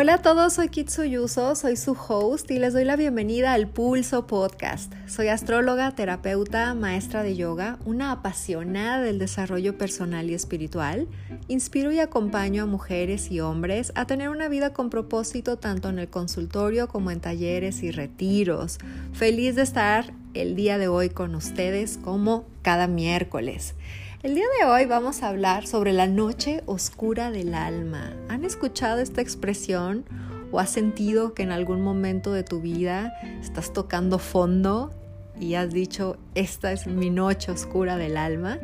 Hola a todos, soy Yuso, soy su host y les doy la bienvenida al Pulso Podcast. Soy astróloga, terapeuta, maestra de yoga, una apasionada del desarrollo personal y espiritual. Inspiro y acompaño a mujeres y hombres a tener una vida con propósito tanto en el consultorio como en talleres y retiros. Feliz de estar el día de hoy con ustedes como cada miércoles. El día de hoy vamos a hablar sobre la noche oscura del alma. ¿Han escuchado esta expresión o has sentido que en algún momento de tu vida estás tocando fondo y has dicho, esta es mi noche oscura del alma?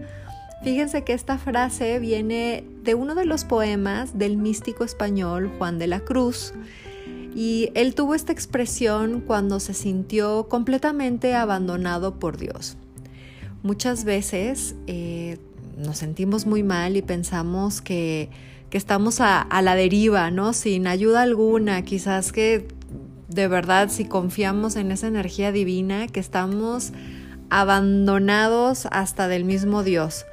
Fíjense que esta frase viene de uno de los poemas del místico español Juan de la Cruz. Y él tuvo esta expresión cuando se sintió completamente abandonado por Dios. Muchas veces eh, nos sentimos muy mal y pensamos que, estamos a, a, la deriva, ¿no? Sin ayuda alguna, quizás que de verdad si confiamos en esa energía divina, que estamos abandonados hasta del mismo Dios.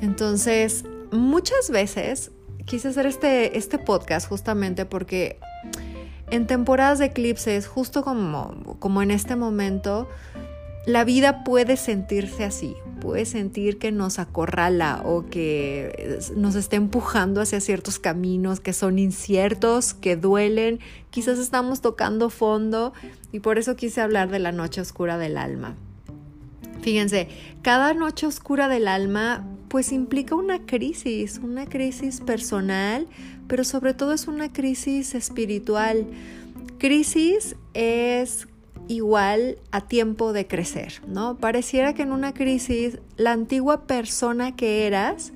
Entonces, muchas veces quise hacer este, este podcast justamente porque en temporadas de eclipses, justo como, como en este momento, la vida puede sentirse así, puede sentir que nos acorrala o que nos está empujando hacia ciertos caminos que son inciertos, que duelen, quizás estamos tocando fondo y por eso quise hablar de la noche oscura del alma. Fíjense, cada noche oscura del alma pues implica una crisis, una crisis personal, pero sobre todo es una crisis espiritual. Crisis es igual a tiempo de crecer, ¿no? Pareciera que en una crisis la antigua persona que eras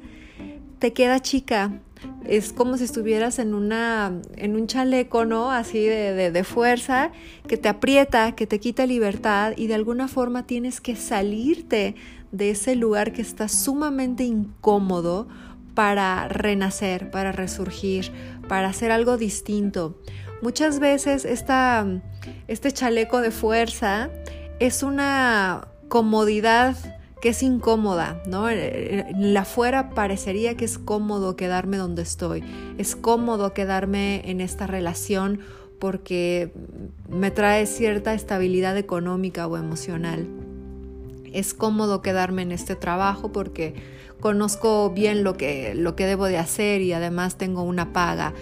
te queda chica. Es como si estuvieras en, una, en un chaleco, ¿no? Así de, de fuerza, que te aprieta, que te quita libertad y de alguna forma tienes que salirte de ese lugar que está sumamente incómodo para renacer, para resurgir, para hacer algo distinto. Muchas veces este chaleco de fuerza es una comodidad que es incómoda, ¿no? La fuera parecería que es cómodo quedarme donde estoy, es cómodo quedarme en esta relación porque me trae cierta estabilidad económica o emocional. Es cómodo quedarme en este trabajo porque conozco bien lo que, lo que debo de hacer y además tengo una paga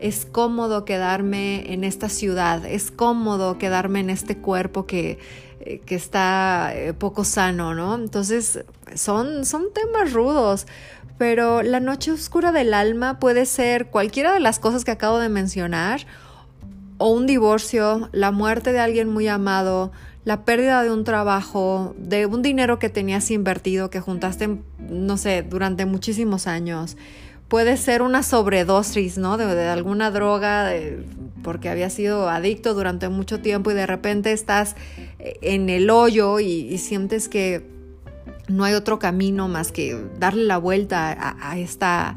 es cómodo quedarme en esta ciudad, es cómodo quedarme en este cuerpo que, eh, que está eh, poco sano, ¿no? Entonces son, son temas rudos, pero la noche oscura del alma puede ser cualquiera de las cosas que acabo de mencionar, o un divorcio, la muerte de alguien muy amado, la pérdida de un trabajo, de un dinero que tenías invertido, que juntaste, no sé, durante muchísimos años puede ser una sobredosis, ¿no? De, alguna droga, porque había sido adicto durante mucho tiempo y de repente estás eh, en el hoyo y, sientes que no hay otro camino más que darle la vuelta a, esta,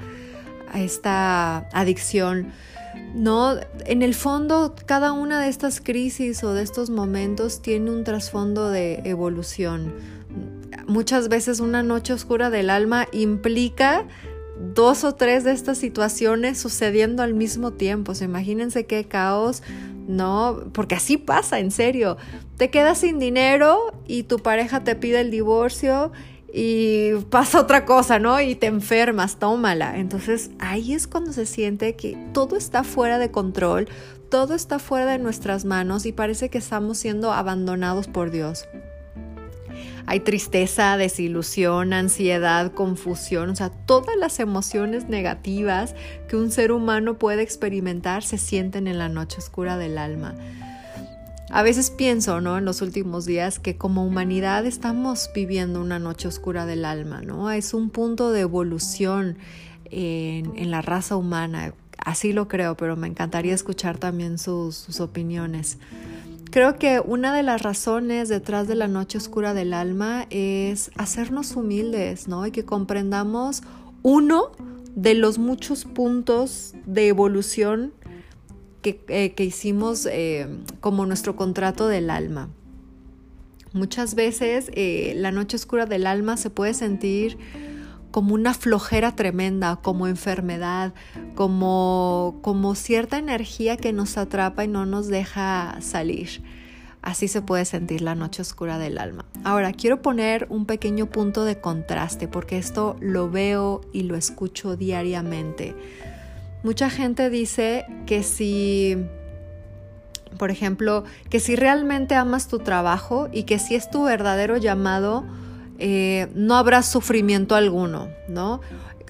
a esta adicción. No, en el fondo, cada una de estas crisis o de estos momentos tiene un trasfondo de evolución. Muchas veces una noche oscura del alma implica dos o tres de estas situaciones sucediendo al mismo tiempo. imagínense qué caos, ¿no? Porque así pasa, en serio. Te quedas sin dinero y tu pareja te pide el divorcio y pasa otra cosa, ¿no? Y te enfermas, tómala. Entonces ahí es cuando se siente que todo está fuera de control, todo está fuera de nuestras manos y parece que estamos siendo abandonados por Dios. Hay tristeza, desilusión, ansiedad, confusión, o sea, todas las emociones negativas que un ser humano puede experimentar se sienten en la noche oscura del alma. A veces pienso, ¿no? En los últimos días que como humanidad estamos viviendo una noche oscura del alma, ¿no? Es un punto de evolución en, la raza humana. Así lo creo, pero me encantaría escuchar también sus, sus opiniones. Creo que una de las razones detrás de la noche oscura del alma es hacernos humildes, ¿no? Y que comprendamos uno de los muchos puntos de evolución que, eh, hicimos eh, como nuestro contrato del alma. Muchas veces eh, la noche oscura del alma se puede sentir como una flojera tremenda, como enfermedad, como, como cierta energía que nos atrapa y no nos deja salir. Así se puede sentir la noche oscura del alma. Ahora, quiero poner un pequeño punto de contraste porque esto lo veo y lo escucho diariamente. Mucha gente dice que si, por ejemplo, que si realmente amas tu trabajo y que si es tu verdadero llamado, eh, no habrá sufrimiento alguno, ¿no?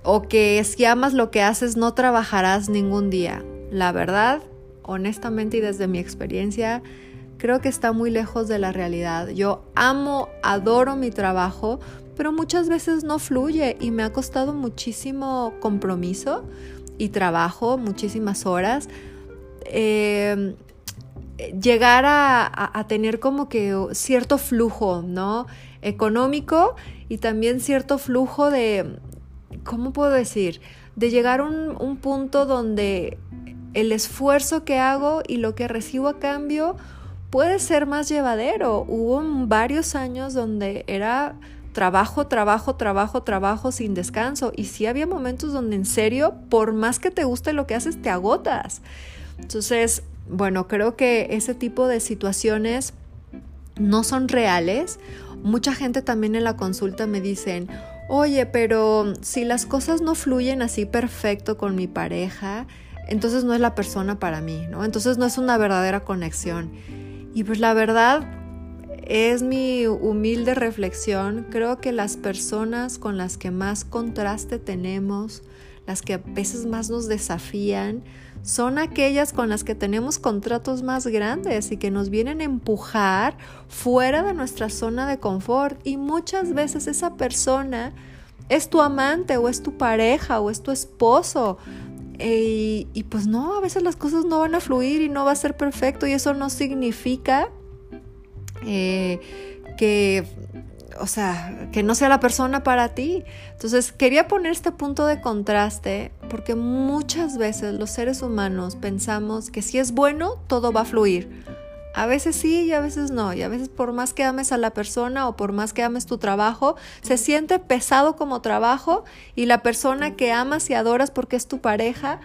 O que si amas lo que haces, no trabajarás ningún día. La verdad, honestamente y desde mi experiencia, creo que está muy lejos de la realidad. Yo amo, adoro mi trabajo, pero muchas veces no fluye y me ha costado muchísimo compromiso y trabajo, muchísimas horas. Eh, llegar a, tener como que cierto flujo, ¿no? económico y también cierto flujo de, ¿cómo puedo decir? De llegar a un, un punto donde el esfuerzo que hago y lo que recibo a cambio puede ser más llevadero. Hubo varios años donde era trabajo, trabajo, trabajo, trabajo sin descanso. Y sí había momentos donde en serio, por más que te guste lo que haces, te agotas. Entonces, bueno, creo que ese tipo de situaciones no son reales Mucha gente también en la consulta me dicen, oye, pero si las cosas no fluyen así perfecto con mi pareja, entonces no es la persona para mí, ¿no? Entonces no es una verdadera conexión. Y pues la verdad es mi humilde reflexión. Creo que las personas con las que más contraste tenemos, las que a veces más nos desafían, son aquellas con las que tenemos contratos más grandes y que nos vienen a empujar fuera de nuestra zona de confort. Y muchas veces esa persona es tu amante o es tu pareja o es tu esposo. Y, pues no, a veces las cosas no van a fluir y no va a ser perfecto y eso no significa eh, que o sea, que no sea la persona para ti. Entonces, quería poner este punto de contraste porque muchas veces los seres humanos pensamos que si es bueno, todo va a fluir. A veces sí y a veces no. Y a veces por más que ames a la persona o por más que ames tu trabajo, se siente pesado como trabajo y la persona que amas y adoras porque es tu pareja,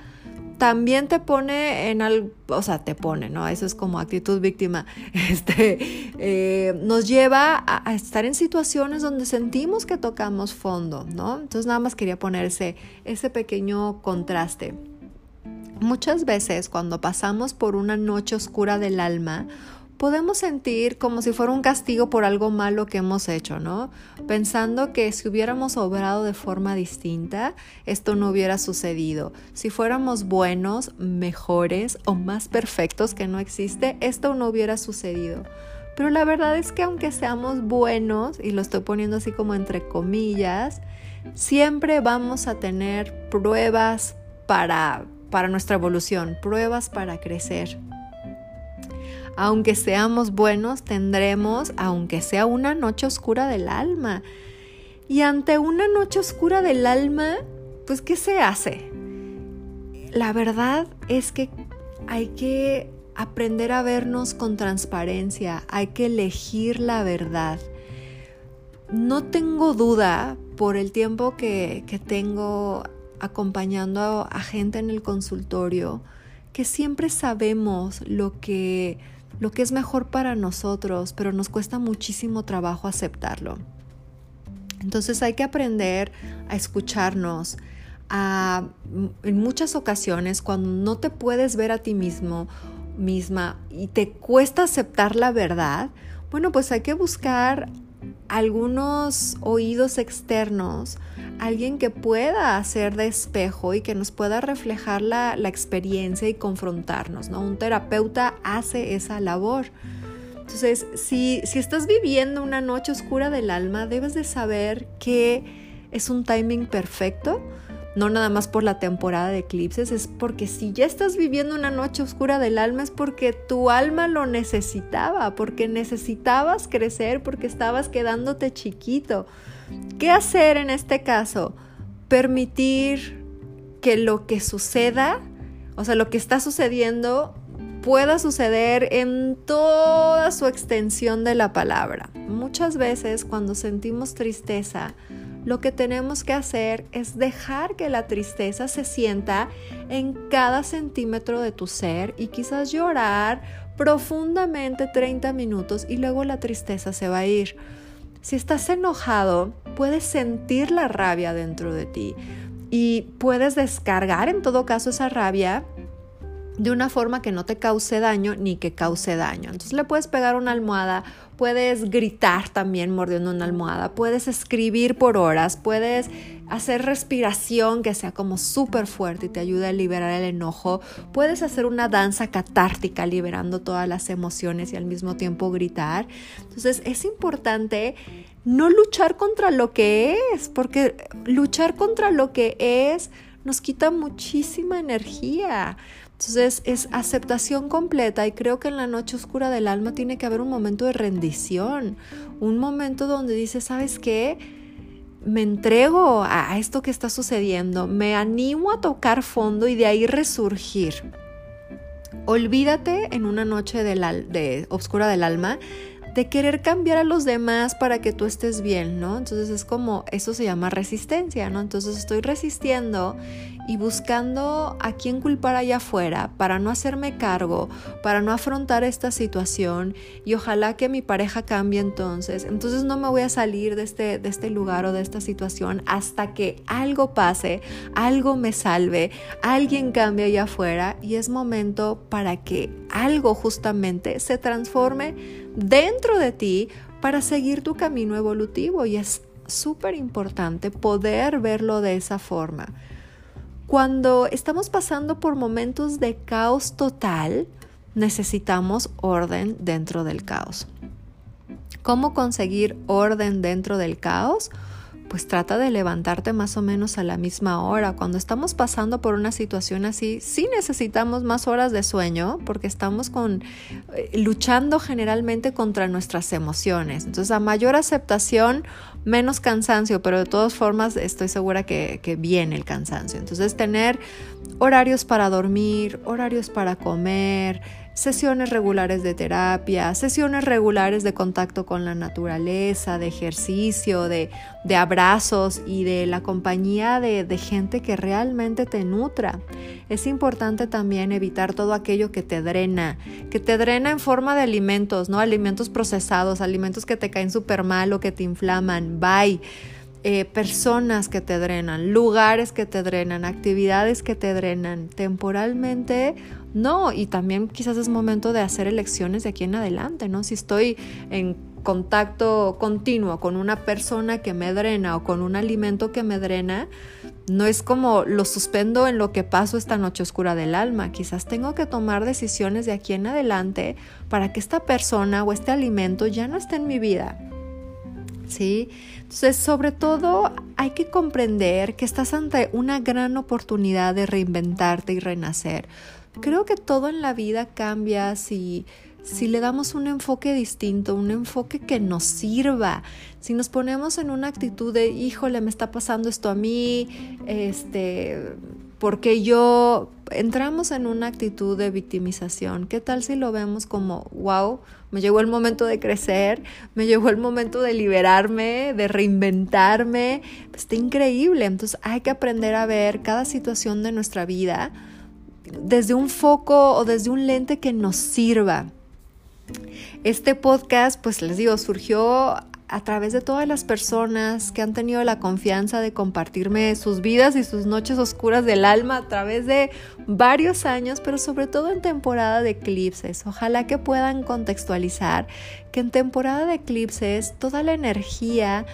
también te pone en algo, o sea, te pone, ¿no? Eso es como actitud víctima. Este, eh, nos lleva a, estar en situaciones donde sentimos que tocamos fondo, ¿no? Entonces nada más quería ponerse ese pequeño contraste. Muchas veces cuando pasamos por una noche oscura del alma podemos sentir como si fuera un castigo por algo malo que hemos hecho, ¿no? Pensando que si hubiéramos obrado de forma distinta, esto no hubiera sucedido. Si fuéramos buenos, mejores o más perfectos que no existe, esto no hubiera sucedido. Pero la verdad es que aunque seamos buenos, y lo estoy poniendo así como entre comillas, siempre vamos a tener pruebas para, para nuestra evolución, pruebas para crecer aunque seamos buenos, tendremos, aunque sea una noche oscura del alma. Y ante una noche oscura del alma, pues ¿qué se hace? La verdad es que hay que aprender a vernos con transparencia, hay que elegir la verdad. No tengo duda por el tiempo que, que tengo acompañando a gente en el consultorio, que siempre sabemos lo que lo que es mejor para nosotros, pero nos cuesta muchísimo trabajo aceptarlo. Entonces hay que aprender a escucharnos. en muchas ocasiones, cuando no te puedes ver a ti mismo, misma, y te cuesta aceptar la verdad, bueno, pues hay que buscar algunos oídos externos, alguien que pueda hacer de espejo y que nos pueda reflejar la, experiencia y confrontarnos, ¿no? Un terapeuta hace esa labor. Entonces, si, si estás viviendo una noche oscura del alma, debes de saber que es un timing perfecto no nada más por la temporada de eclipses, es porque si ya estás viviendo una noche oscura del alma es porque tu alma lo necesitaba, porque necesitabas crecer, porque estabas quedándote chiquito. ¿Qué hacer en este caso? Permitir que lo que suceda, o sea, lo que está sucediendo, pueda suceder en toda su extensión de la palabra. Muchas veces cuando sentimos tristeza, lo que tenemos que hacer es dejar que la tristeza se sienta en cada centímetro de tu ser y quizás llorar profundamente 30 minutos y luego la tristeza se va a ir. Si estás enojado, puedes sentir la rabia dentro de ti y puedes descargar en todo caso esa rabia de una forma que no te cause daño ni que cause daño. Entonces le puedes pegar una almohada, puedes gritar también mordiendo una almohada, puedes escribir por horas, puedes hacer respiración que sea como súper fuerte y te ayude a liberar el enojo, puedes hacer una danza catártica liberando todas las emociones y al mismo tiempo gritar. Entonces es importante no luchar contra lo que es, porque luchar contra lo que es nos quita muchísima energía. Entonces es aceptación completa y creo que en la noche oscura del alma tiene que haber un momento de rendición, un momento donde dices, ¿sabes qué? Me entrego a esto que está sucediendo, me animo a tocar fondo y de ahí resurgir. Olvídate en una noche de, de oscura del alma de querer cambiar a los demás para que tú estés bien, ¿no? Entonces es como, eso se llama resistencia, ¿no? Entonces estoy resistiendo y buscando a quién culpar allá afuera para no hacerme cargo, para no afrontar esta situación y ojalá que mi pareja cambie entonces. Entonces no me voy a salir de este, de este lugar o de esta situación hasta que algo pase, algo me salve, alguien cambie allá afuera y es momento para que algo justamente se transforme dentro de ti para seguir tu camino evolutivo y es súper importante poder verlo de esa forma. Cuando estamos pasando por momentos de caos total, necesitamos orden dentro del caos. ¿Cómo conseguir orden dentro del caos? Pues trata de levantarte más o menos a la misma hora. Cuando estamos pasando por una situación así, sí necesitamos más horas de sueño porque estamos con, eh, luchando generalmente contra nuestras emociones. Entonces, a mayor aceptación, menos cansancio, pero de todas formas estoy segura que, que viene el cansancio. Entonces, tener horarios para dormir, horarios para comer, sesiones regulares de terapia, sesiones regulares de contacto con la naturaleza, de ejercicio, de, abrazos y de la compañía de, de, gente que realmente te nutra. Es importante también evitar todo aquello que te drena, que te drena en forma de alimentos, ¿no? Alimentos procesados, alimentos que te caen súper mal o que te inflaman. Bye. Eh, personas que te drenan, lugares que te drenan, actividades que te drenan temporalmente, no, y también quizás es momento de hacer elecciones de aquí en adelante, ¿no? Si estoy en contacto continuo con una persona que me drena o con un alimento que me drena, no es como lo suspendo en lo que paso esta noche oscura del alma. Quizás tengo que tomar decisiones de aquí en adelante para que esta persona o este alimento ya no esté en mi vida. ¿Sí? Entonces, sobre todo, hay que comprender que estás ante una gran oportunidad de reinventarte y renacer. Creo que todo en la vida cambia si, si le damos un enfoque distinto, un enfoque que nos sirva. Si nos ponemos en una actitud de, híjole, me está pasando esto a mí, este, porque yo entramos en una actitud de victimización. ¿Qué tal si lo vemos como, wow, me llegó el momento de crecer, me llegó el momento de liberarme, de reinventarme? Está increíble. Entonces hay que aprender a ver cada situación de nuestra vida desde un foco o desde un lente que nos sirva. Este podcast, pues les digo, surgió a través de todas las personas que han tenido la confianza de compartirme sus vidas y sus noches oscuras del alma a través de varios años, pero sobre todo en temporada de eclipses. Ojalá que puedan contextualizar que en temporada de eclipses toda la energía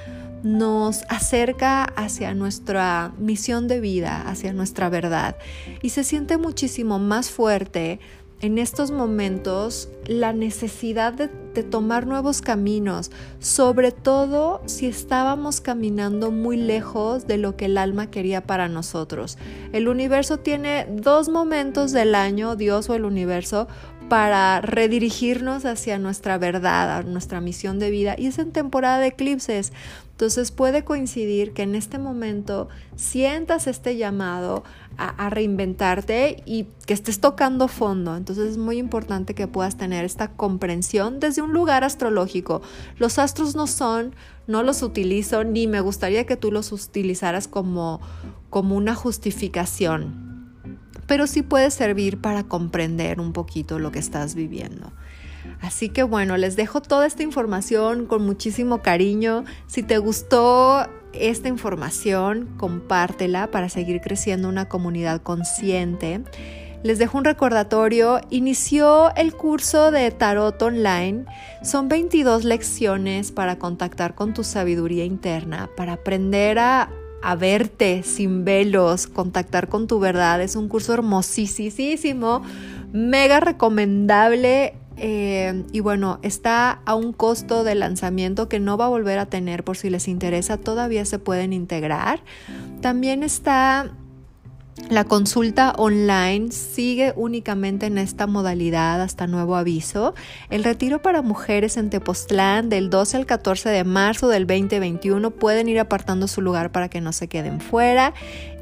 nos acerca hacia nuestra misión de vida, hacia nuestra verdad y se siente muchísimo más fuerte en estos momentos la necesidad de, tomar nuevos caminos, sobre todo si estábamos caminando muy lejos de lo que el alma quería para nosotros. El universo tiene dos momentos del año, Dios o el universo, para redirigirnos hacia nuestra verdad, a nuestra misión de vida. Y es en temporada de eclipses. Entonces puede coincidir que en este momento sientas este llamado a, reinventarte y que estés tocando fondo. Entonces es muy importante que puedas tener esta comprensión un lugar astrológico. Los astros no son, no los utilizo, ni me gustaría que tú los utilizaras como, como una justificación pero sí puede servir para comprender un poquito lo que estás viviendo. Así que bueno, les dejo toda esta información con muchísimo cariño. Si te gustó esta información, compártela para seguir creciendo una comunidad consciente. Les dejo un recordatorio, inició el curso de tarot online. Son 22 lecciones para contactar con tu sabiduría interna, para aprender a verte sin velos, contactar con tu verdad. Es un curso hermosísimo, mega recomendable. Eh, y bueno, está a un costo de lanzamiento que no va a volver a tener por si les interesa, todavía se pueden integrar. También está la consulta online sigue únicamente en esta modalidad hasta nuevo aviso. El retiro para mujeres en Tepoztlán del 12 al 14 de marzo del 2021 pueden ir apartando su lugar para que no se queden fuera.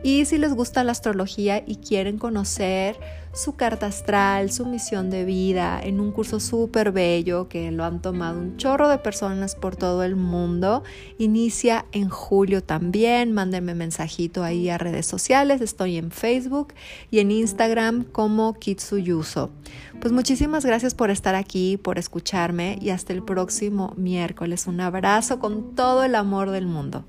Y si les gusta la astrología y quieren conocer su carta astral, su misión de vida, en un curso súper bello que lo han tomado un chorro de personas por todo el mundo. Inicia en julio también. Mándenme mensajito ahí a redes sociales. Estoy en Facebook y en Instagram como Kitsuyuso. Pues muchísimas gracias por estar aquí, por escucharme y hasta el próximo miércoles. Un abrazo con todo el amor del mundo.